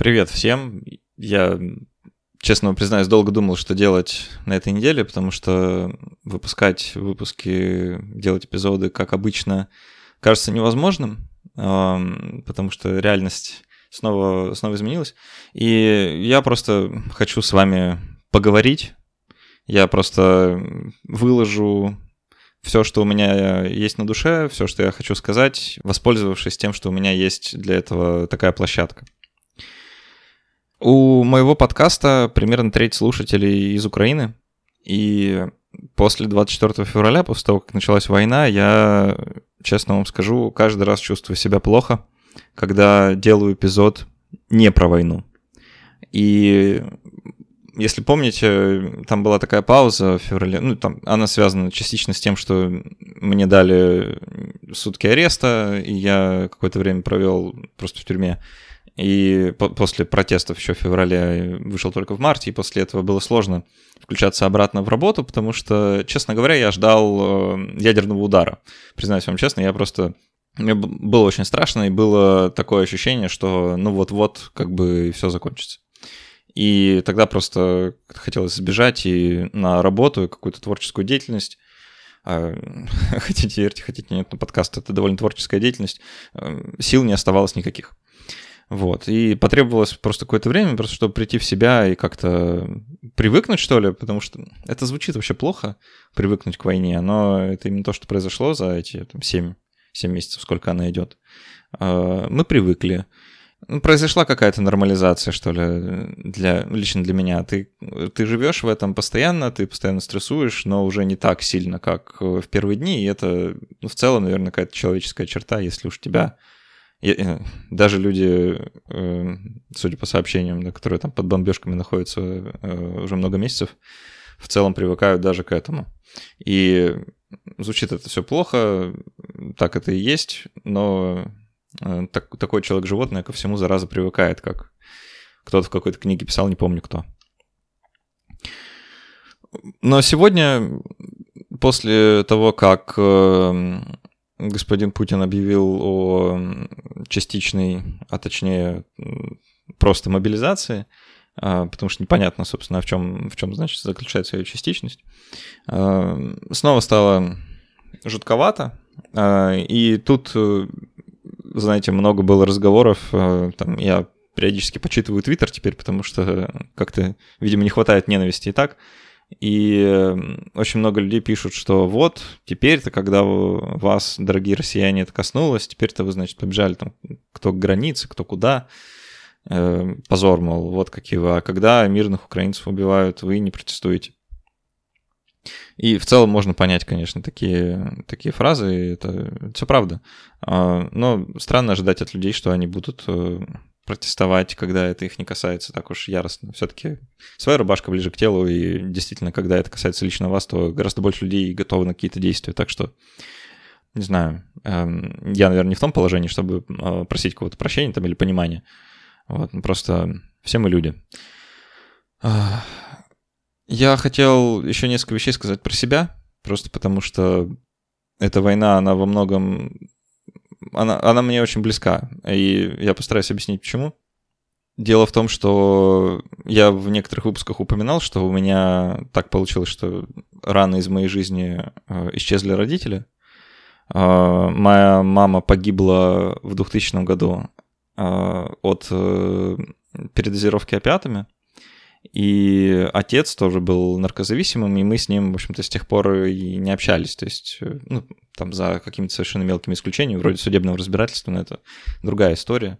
Привет всем. Я, честно признаюсь, долго думал, что делать на этой неделе, потому что выпускать выпуски, делать эпизоды, как обычно, кажется невозможным, потому что реальность снова, снова изменилась. И я просто хочу с вами поговорить. Я просто выложу все, что у меня есть на душе, все, что я хочу сказать, воспользовавшись тем, что у меня есть для этого такая площадка. У моего подкаста примерно треть слушателей из Украины, и после 24 февраля, после того, как началась война, я, честно вам скажу, каждый раз чувствую себя плохо, когда делаю эпизод не про войну. И если помните, там была такая пауза в феврале, ну, там она связана частично с тем, что мне дали сутки ареста, и я какое-то время провел просто в тюрьме. И по- после протестов еще в феврале вышел только в марте, и после этого было сложно включаться обратно в работу, потому что, честно говоря, я ждал э, ядерного удара. Признаюсь вам честно, я просто... Мне было очень страшно, и было такое ощущение, что ну вот-вот как бы все закончится. И тогда просто хотелось сбежать и на работу, и какую-то творческую деятельность. А, хотите верьте, хотите нет, но подкаст — это довольно творческая деятельность. Э, сил не оставалось никаких. Вот. И потребовалось просто какое-то время, просто чтобы прийти в себя и как-то привыкнуть, что ли, потому что это звучит вообще плохо, привыкнуть к войне, но это именно то, что произошло за эти там, 7, 7 месяцев, сколько она идет. А, мы привыкли. Ну, произошла какая-то нормализация, что ли, для, лично для меня. Ты, ты живешь в этом постоянно, ты постоянно стрессуешь, но уже не так сильно, как в первые дни. И это ну, в целом, наверное, какая-то человеческая черта, если уж тебя... И, даже люди, э, судя по сообщениям, да, которые там под бомбежками находятся э, уже много месяцев, в целом привыкают даже к этому. И звучит это все плохо, так это и есть, но Э, так, такой человек-животное ко всему зараза привыкает, как кто-то в какой-то книге писал, не помню кто. Но сегодня, после того, как э, господин Путин объявил о частичной, а точнее просто мобилизации, э, потому что непонятно, собственно, в чем, в чем значит, заключается ее частичность, снова стало жутковато. И тут знаете, много было разговоров, э, там, я периодически почитываю Твиттер теперь, потому что как-то, видимо, не хватает ненависти и так. И очень много людей пишут, что вот, теперь-то, когда вас, дорогие россияне, это коснулось, теперь-то вы, значит, побежали там кто к границе, кто куда. Э, позор, мол, вот какие вы. А когда мирных украинцев убивают, вы не протестуете. И в целом можно понять, конечно, такие, такие фразы, это все правда. А, но странно ожидать от людей, что они будут э, протестовать, когда это их не касается так уж яростно. Все-таки своя рубашка ближе к телу, и действительно, когда это касается лично вас, то гораздо больше людей готовы на какие-то действия. Так что, не знаю, эм, я, наверное, не в том положении, чтобы э, просить кого-то прощения там или понимания. Вот, ну, просто все мы люди. Я хотел еще несколько вещей сказать про себя, просто потому что эта война, она во многом... Она, она мне очень близка, и я постараюсь объяснить, почему. Дело в том, что я в некоторых выпусках упоминал, что у меня так получилось, что рано из моей жизни э, исчезли родители. Э, моя мама погибла в 2000 году э, от передозировки опиатами. И отец тоже был наркозависимым, и мы с ним, в общем-то, с тех пор и не общались. То есть, э, ну, там за какими-то совершенно мелкими исключениями, вроде судебного разбирательства, но это другая история.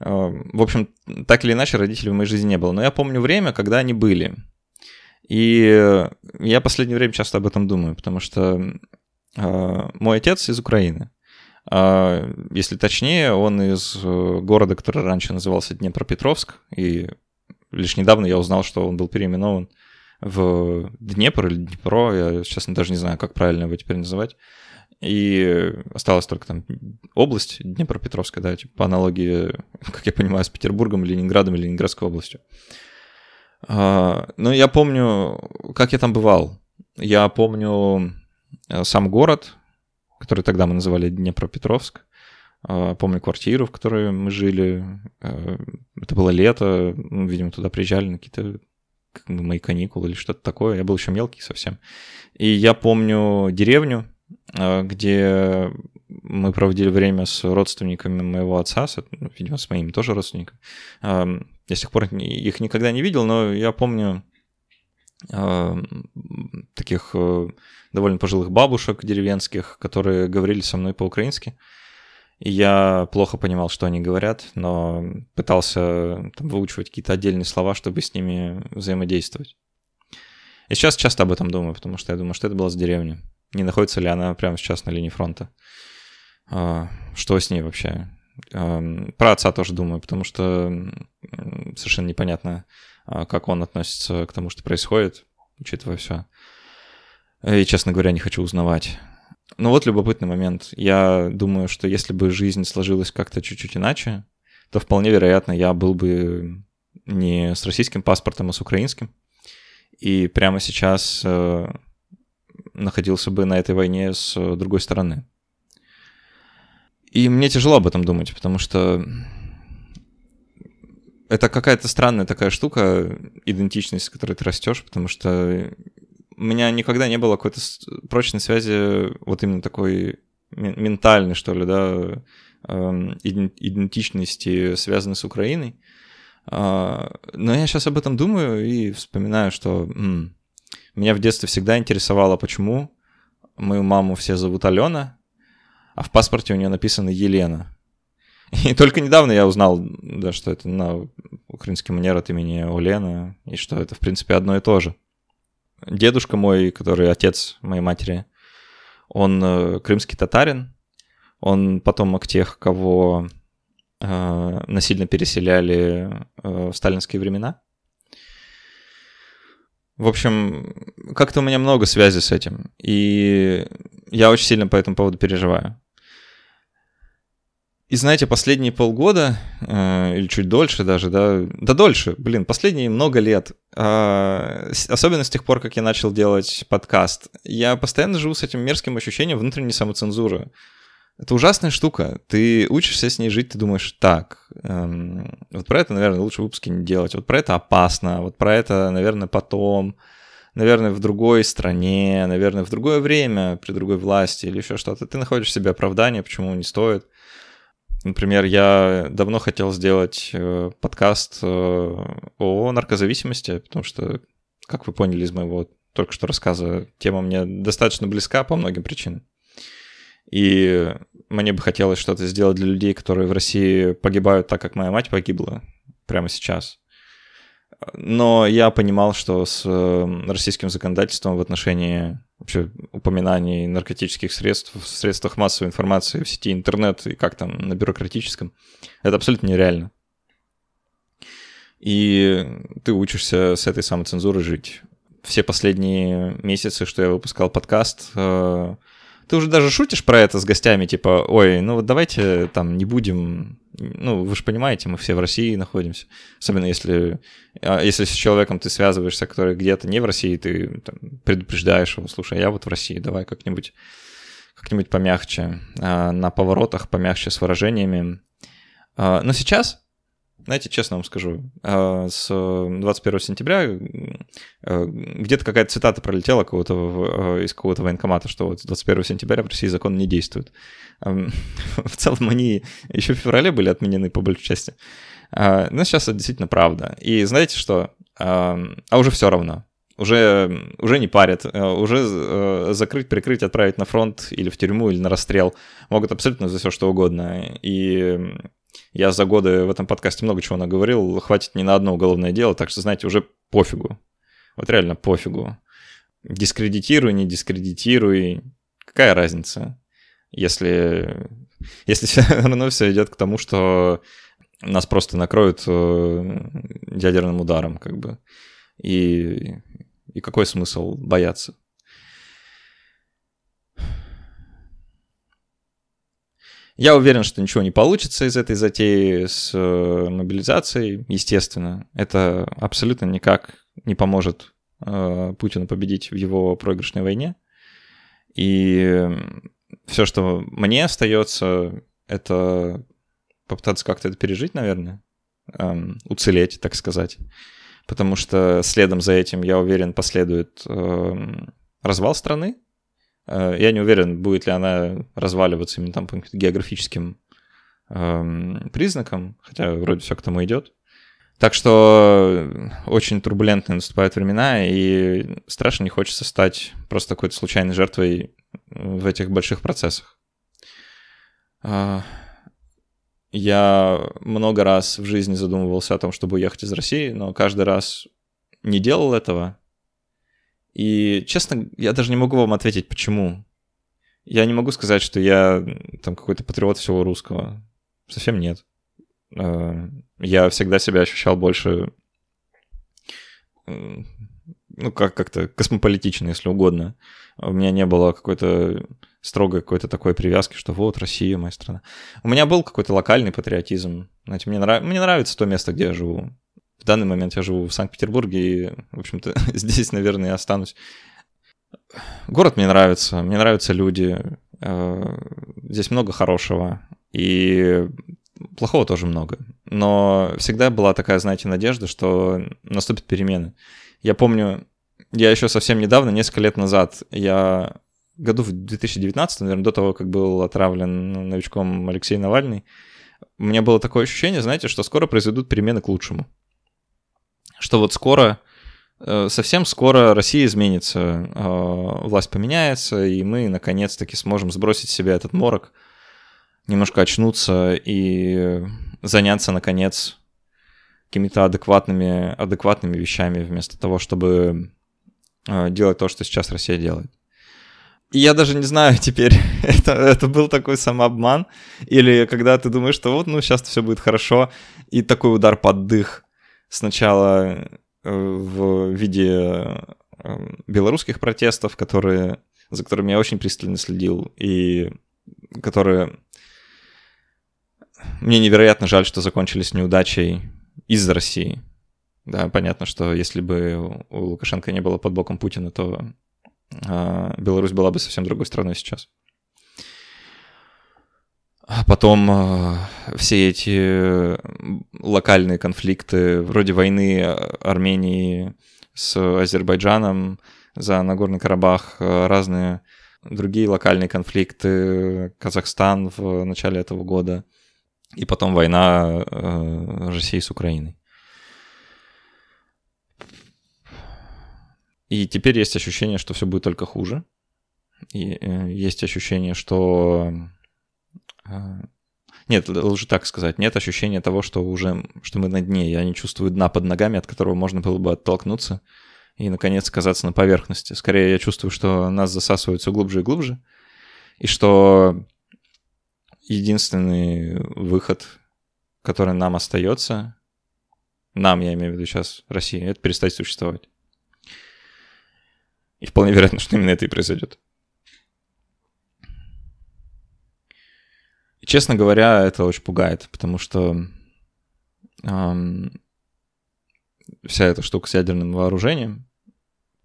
Э, в общем, так или иначе, родителей в моей жизни не было. Но я помню время, когда они были. И я в последнее время часто об этом думаю, потому что э, мой отец из Украины. Если точнее, он из города, который раньше назывался Днепропетровск, и лишь недавно я узнал, что он был переименован в Днепр или Днепро, я, честно, даже не знаю, как правильно его теперь называть. И осталась только там область Днепропетровская, да, типа по аналогии, как я понимаю, с Петербургом, Ленинградом или Ленинградской областью. А, но я помню, как я там бывал. Я помню э, сам город, который тогда мы называли Днепропетровск. А, помню квартиру, в которой мы жили. А, это было лето, ну, видимо, туда приезжали на какие-то мои каникулы или что-то такое. Я был еще мелкий совсем. И я помню деревню, а, где мы проводили время с родственниками моего отца, с, видимо, с моими тоже родственниками. Я с тех пор их никогда не видел, но я помню таких э, довольно пожилых бабушек деревенских, которые говорили со мной по-украински. Я плохо понимал, что они говорят, но пытался там, выучивать какие-то отдельные слова, чтобы с ними взаимодействовать. И сейчас часто об этом думаю, потому что я думаю, что это была с деревни. Не находится ли она прямо сейчас на линии фронта? А, что с ней вообще? Про отца тоже думаю, потому что совершенно непонятно, а, как он относится к тому, что происходит, учитывая все. И, честно говоря, не хочу узнавать. Ну вот любопытный момент. Я думаю, что если бы жизнь сложилась как-то чуть-чуть иначе, то вполне вероятно, я был бы не с российским паспортом, а с украинским. И прямо сейчас э, находился бы на этой войне с другой стороны. И мне тяжело об этом думать, потому что это какая-то странная такая штука, идентичность, с которой ты растешь, потому что у меня никогда не было какой-то прочной связи, вот именно такой ментальной, что ли, да, эм, идентичности, связанной с Украиной. А, но я сейчас об этом думаю и вспоминаю, что м- меня в детстве всегда интересовало, почему мою маму все зовут Алена, а в паспорте у нее написано Елена. И только недавно я узнал, да, что это на украинский манер от имени Олена, и что это, в принципе, одно и то же. Дедушка мой, который отец моей матери, он э, крымский татарин, он потомок тех, кого э, насильно переселяли э, в сталинские времена. В общем, как-то у меня много связи с этим, и я очень сильно по этому поводу переживаю. И знаете, последние полгода, э, или чуть дольше даже, да, да дольше, блин, последние много лет, особенно с тех пор, как я начал делать подкаст, я постоянно живу с этим мерзким ощущением внутренней самоцензуры. Это ужасная штука. Ты учишься с ней жить, ты думаешь, так, эм, вот про это, наверное, лучше выпуски не делать, вот про это опасно, вот про это, наверное, потом, наверное, в другой стране, наверное, в другое время, при другой власти или еще что-то. Ты находишь себе оправдание, почему не стоит. Например, я давно хотел сделать э, подкаст э, о наркозависимости, потому что, как вы поняли из моего только что рассказа, тема мне достаточно близка по многим причинам. И мне бы хотелось что-то сделать для людей, которые в России погибают так, как моя мать погибла прямо сейчас. Но я понимал, что с э, российским законодательством в отношении вообще упоминаний наркотических средств в средствах массовой информации в сети интернет и как там на бюрократическом, это абсолютно нереально. И ты учишься с этой самоцензурой жить. Все последние месяцы, что я выпускал подкаст, э, ты уже даже шутишь про это с гостями, типа, ой, ну вот давайте там не будем, ну вы же понимаете, мы все в России находимся, особенно если, а, если с человеком ты связываешься, который где-то не в России, ты там, предупреждаешь его, слушай, я вот в России, давай как-нибудь как-нибудь помягче, а, на поворотах помягче с выражениями. А, но сейчас знаете, честно вам скажу, а, с 21 сентября э, где-то какая-то цитата пролетела кого-то э, из какого-то военкомата, что вот 21 сентября в России закон не действует. В целом они еще в феврале были отменены по большей части. А, но сейчас это действительно правда. И знаете что? А, а уже все равно. Уже, уже не парят, уже закрыть, прикрыть, отправить на фронт или в тюрьму, или на расстрел могут абсолютно за все что угодно. И я за годы в этом подкасте много чего наговорил, хватит ни на одно уголовное дело, так что, знаете, уже пофигу. Вот реально пофигу. Дискредитируй, не дискредитируй. Какая разница? Если, если все равно все идет к тому, что нас просто накроют э, ядерным ударом, как бы. И, и какой смысл бояться? Я уверен, что ничего не получится из этой затеи с э, мобилизацией, естественно. Это абсолютно никак не поможет э, Путину победить в его проигрышной войне. И все, что мне остается, это попытаться как-то это пережить, наверное, эм, уцелеть, так сказать. Потому что следом за этим, я уверен, последует эм, развал страны. Э, я не уверен, будет ли она разваливаться именно там по географическим эм, признакам, хотя вроде все к тому идет. Так что очень турбулентные наступают времена, и страшно не хочется стать просто какой-то случайной жертвой в этих больших процессах. А, я много раз в жизни задумывался о том, чтобы уехать из России, но каждый раз не делал этого. И, честно, я даже не могу вам ответить, почему. Я не могу сказать, что я там какой-то патриот всего русского. Совсем нет. А, я всегда себя ощущал больше, ну, как- как-то космополитично, если угодно. У меня не было какой-то строгой какой-то такой привязки, что вот Россия моя страна. У меня был какой-то локальный патриотизм. Знаете, мне, нрав... мне нравится то место, где я живу. В данный момент я живу в Санкт-Петербурге, и, в общем-то, здесь, наверное, и останусь. Город мне нравится, мне нравятся люди. Э, здесь много хорошего. И плохого тоже много. Но всегда была такая, знаете, надежда, что наступят перемены. Я помню, я еще совсем недавно, несколько лет назад, я году в 2019, наверное, до того, как был отравлен новичком Алексей Навальный, у меня было такое ощущение, знаете, что скоро произойдут перемены к лучшему. Что вот скоро, э, совсем скоро Россия изменится, э, власть поменяется, и мы наконец-таки сможем сбросить с себя этот морок, немножко очнуться и заняться, наконец, какими-то адекватными, адекватными вещами, вместо того, чтобы э, делать то, что сейчас Россия делает. Я даже не знаю теперь, это, это был такой самообман, или когда ты думаешь, что вот, ну, сейчас все будет хорошо, и такой удар под дых сначала э, в виде э, белорусских протестов, которые, за которыми я очень пристально следил, и которые мне невероятно жаль, что закончились неудачей из России. Да, понятно, что если бы у Лукашенко не было под боком Путина, то э, Беларусь была бы совсем другой страной сейчас. А потом э, все эти локальные конфликты, вроде войны Армении с Азербайджаном за Нагорный Карабах, разные другие локальные конфликты, Казахстан в начале этого года – и потом война России с Украиной. И теперь есть ощущение, что все будет только хуже. И э, есть ощущение, что... Э, нет, лучше так сказать. Нет ощущения того, что уже что мы на дне. Я не чувствую дна под ногами, от которого можно было бы оттолкнуться и, наконец, оказаться на поверхности. Скорее, я чувствую, что нас засасывают все глубже и глубже, и что единственный выход, который нам остается, нам, я имею в виду сейчас, России, это перестать существовать. И вполне вероятно, что именно это и произойдет. И, честно говоря, это очень пугает, потому что эм, вся эта штука с ядерным вооружением,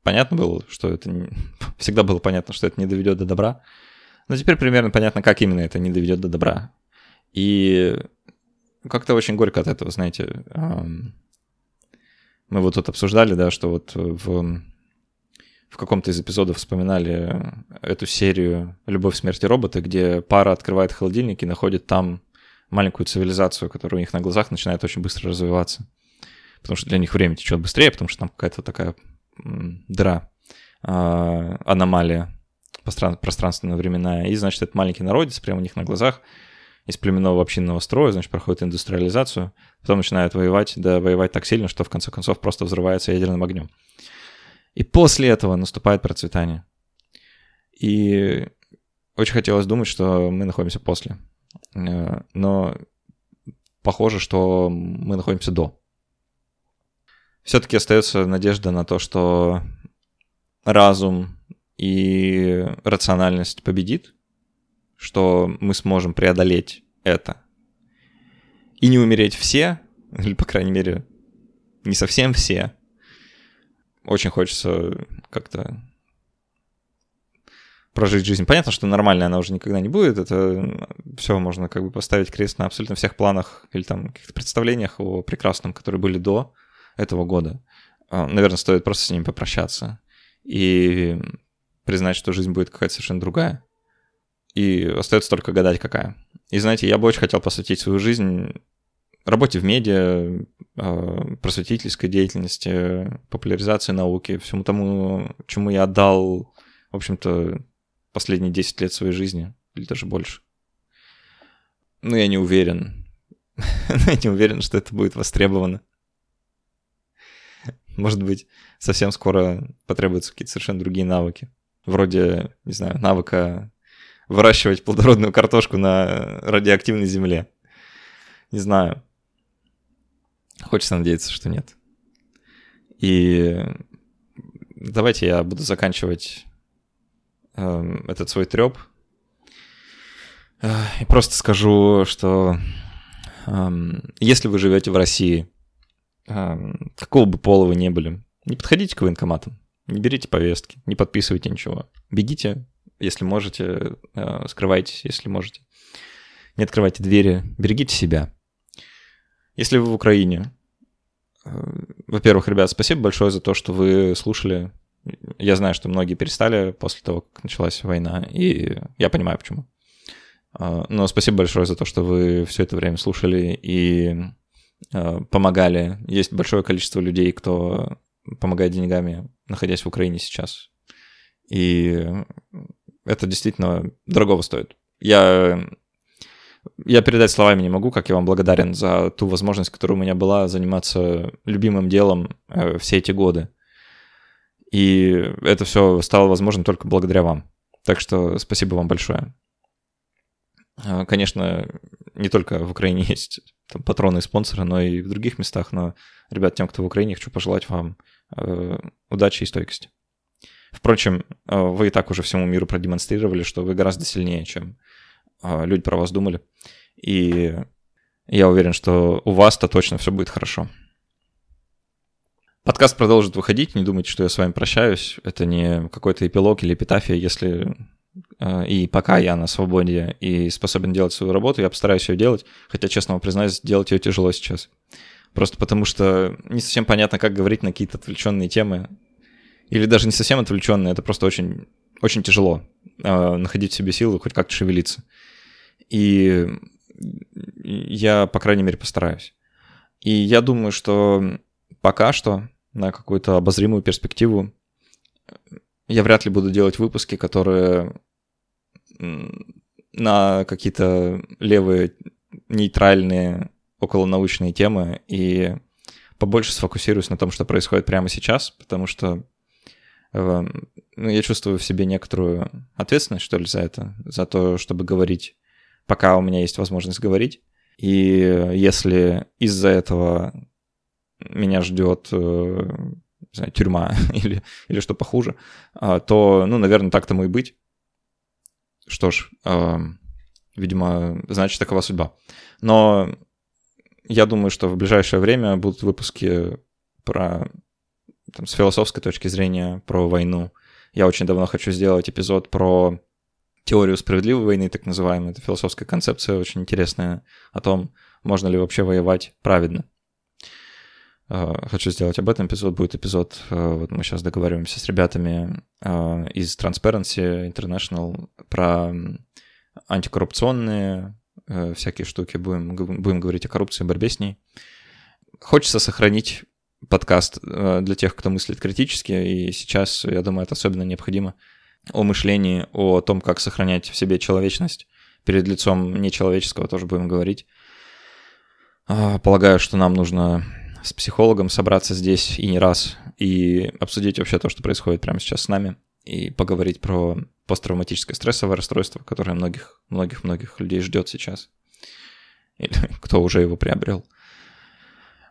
понятно было, что это не... всегда было понятно, что это не доведет до добра. Но теперь примерно понятно, как именно это не доведет до добра. И как-то очень горько от этого, знаете. Мы вот тут обсуждали, да, что вот в, в каком-то из эпизодов вспоминали эту серию «Любовь, смерти робота», где пара открывает холодильник и находит там маленькую цивилизацию, которая у них на глазах начинает очень быстро развиваться. Потому что для них время течет быстрее, потому что там какая-то такая дыра, а, аномалия пространственно-временная, и, значит, этот маленький народец прямо у них на глазах из племенного общинного строя, значит, проходит индустриализацию, потом начинают воевать, да воевать так сильно, что в конце концов просто взрывается ядерным огнем. И после этого наступает процветание. И очень хотелось думать, что мы находимся после. Э, но похоже, что мы находимся до. Все-таки остается надежда на то, что разум и рациональность победит, что мы сможем преодолеть это и не умереть все, или, по крайней мере, не совсем все. Очень хочется как-то прожить жизнь. Понятно, что нормальная она уже никогда не будет. Это все можно как бы поставить крест на абсолютно всех планах или там каких-то представлениях о прекрасном, которые были до этого года. А, наверное, стоит просто с ними попрощаться и признать, что жизнь будет какая-то совершенно другая. И остается только гадать, какая. И знаете, я бы очень хотел посвятить свою жизнь работе в медиа, а, просветительской деятельности, популяризации науки, всему тому, чему я отдал, в общем-то, последние 10 лет своей жизни, или даже больше. Но я не уверен. я не уверен, что это будет востребовано. Может быть, совсем скоро потребуются какие-то совершенно другие навыки. Вроде, не знаю, навыка выращивать плодородную картошку на радиоактивной земле. Не знаю. Хочется надеяться, что нет. И давайте я буду заканчивать э, этот свой треп. Э, и просто скажу, что э, если вы живете в России, э, какого бы пола вы не были, не подходите к военкоматам, не берите повестки, не подписывайте ничего. Бегите, если можете, э, скрывайтесь, если можете. Не открывайте двери, берегите себя. Если вы в Украине, э, во-первых, ребят, спасибо большое за то, что вы слушали. Я знаю, что многие перестали после того, как началась война, и я понимаю, почему. Э, но спасибо большое за то, что вы все это время слушали и э, помогали. Есть большое количество людей, кто помогает деньгами, находясь в Украине сейчас. И это действительно дорогого стоит. Я я передать словами не могу, как я вам благодарен за ту возможность, которая у меня была заниматься любимым делом э, все эти годы. И это все стало возможным только благодаря вам. Так что спасибо вам большое. Э, конечно, не только в Украине есть там, патроны и спонсоры, но и в других местах. Но, ребят, тем, кто в Украине, хочу пожелать вам э, удачи и стойкости. Впрочем, э, вы и так уже всему миру продемонстрировали, что вы гораздо сильнее, чем а, люди про вас думали. И я уверен, что у вас-то точно все будет хорошо. Подкаст продолжит выходить, не думайте, что я с вами прощаюсь. Это не какой-то эпилог или эпитафия, если а, и пока я на свободе и способен делать свою работу, я постараюсь ее делать, хотя, честно вам признаюсь, делать ее тяжело сейчас. Просто потому что не совсем понятно, как говорить на какие-то отвлеченные темы. Или даже не совсем отвлеченные, это просто очень, очень тяжело э, находить в себе силы хоть как-то шевелиться. И я, по крайней мере, постараюсь. И я думаю, что пока что на какую-то обозримую перспективу я вряд ли буду делать выпуски, которые на какие-то левые нейтральные околонаучные темы и побольше сфокусируюсь на том, что происходит прямо сейчас, потому что э, ну, я чувствую в себе некоторую ответственность, что ли, за это, за то, чтобы говорить пока у меня есть возможность говорить. И если из-за этого меня ждет э, знаю, тюрьма или, или что похуже, а, то, ну, наверное, так тому и быть. Что ж, а, видимо, значит, такова судьба. Но я думаю, что в ближайшее время будут выпуски про там, с философской точки зрения про войну. Я очень давно хочу сделать эпизод про теорию справедливой войны, так называемую. Это философская концепция очень интересная о том, можно ли вообще воевать праведно. А, хочу сделать об этом эпизод. Будет эпизод, а, вот мы сейчас договариваемся с ребятами а, из Transparency International про антикоррупционные всякие штуки. Будем, будем говорить о коррупции, борьбе с ней. Хочется сохранить подкаст для тех, кто мыслит критически, и сейчас, я думаю, это особенно необходимо – о мышлении, о том, как сохранять в себе человечность. Перед лицом нечеловеческого тоже будем говорить. А, полагаю, что нам нужно с психологом собраться здесь и не раз, и обсудить вообще то, что происходит прямо сейчас с нами, и поговорить про посттравматическое стрессовое расстройство, которое многих, многих, многих людей ждет сейчас. Или кто уже его приобрел.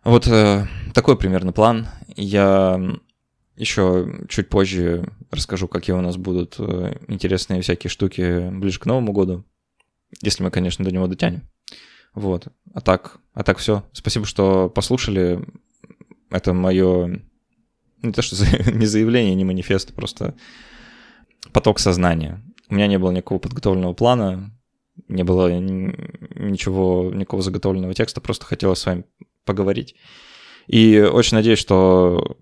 Вот э, такой примерно план. Я еще чуть позже расскажу, какие у нас будут э, интересные всякие штуки ближе к Новому году, если мы, конечно, до него дотянем. Вот. А так, а так все. Спасибо, что послушали. Это мое не то что не заявление, не манифест, просто поток сознания. У меня не было никакого подготовленного плана, не было ничего, никакого заготовленного текста, просто хотелось с вами поговорить. И очень надеюсь, что...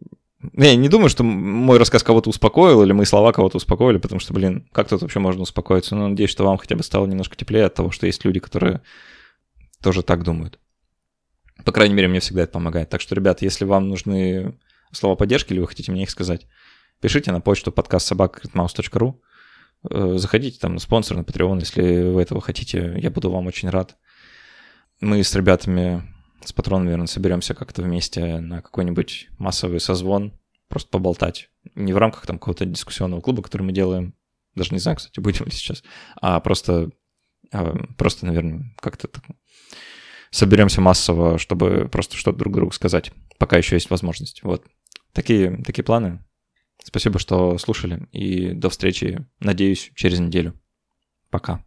Я не думаю, что мой рассказ кого-то успокоил, или мои слова кого-то успокоили, потому что, блин, как тут вообще можно успокоиться? Но надеюсь, что вам хотя бы стало немножко теплее от того, что есть люди, которые тоже так думают. По крайней мере, мне всегда это помогает. Так что, ребят, если вам нужны слова поддержки, или вы хотите мне их сказать, пишите на почту подкаст собакритмаус.ру. Э, заходите там на спонсор, на Patreon, если вы этого хотите. Я буду вам очень рад. Мы с ребятами, с патроном, наверное, соберемся как-то вместе на какой-нибудь массовый созвон, просто поболтать. Не в рамках там какого-то дискуссионного клуба, который мы делаем, даже не знаю, кстати, будем ли сейчас, а просто, а, просто наверное, как-то так соберемся массово, чтобы просто что-то друг другу сказать, пока еще есть возможность. Вот. Такие, такие планы. Спасибо, что слушали, и до встречи, надеюсь, через неделю. Пока.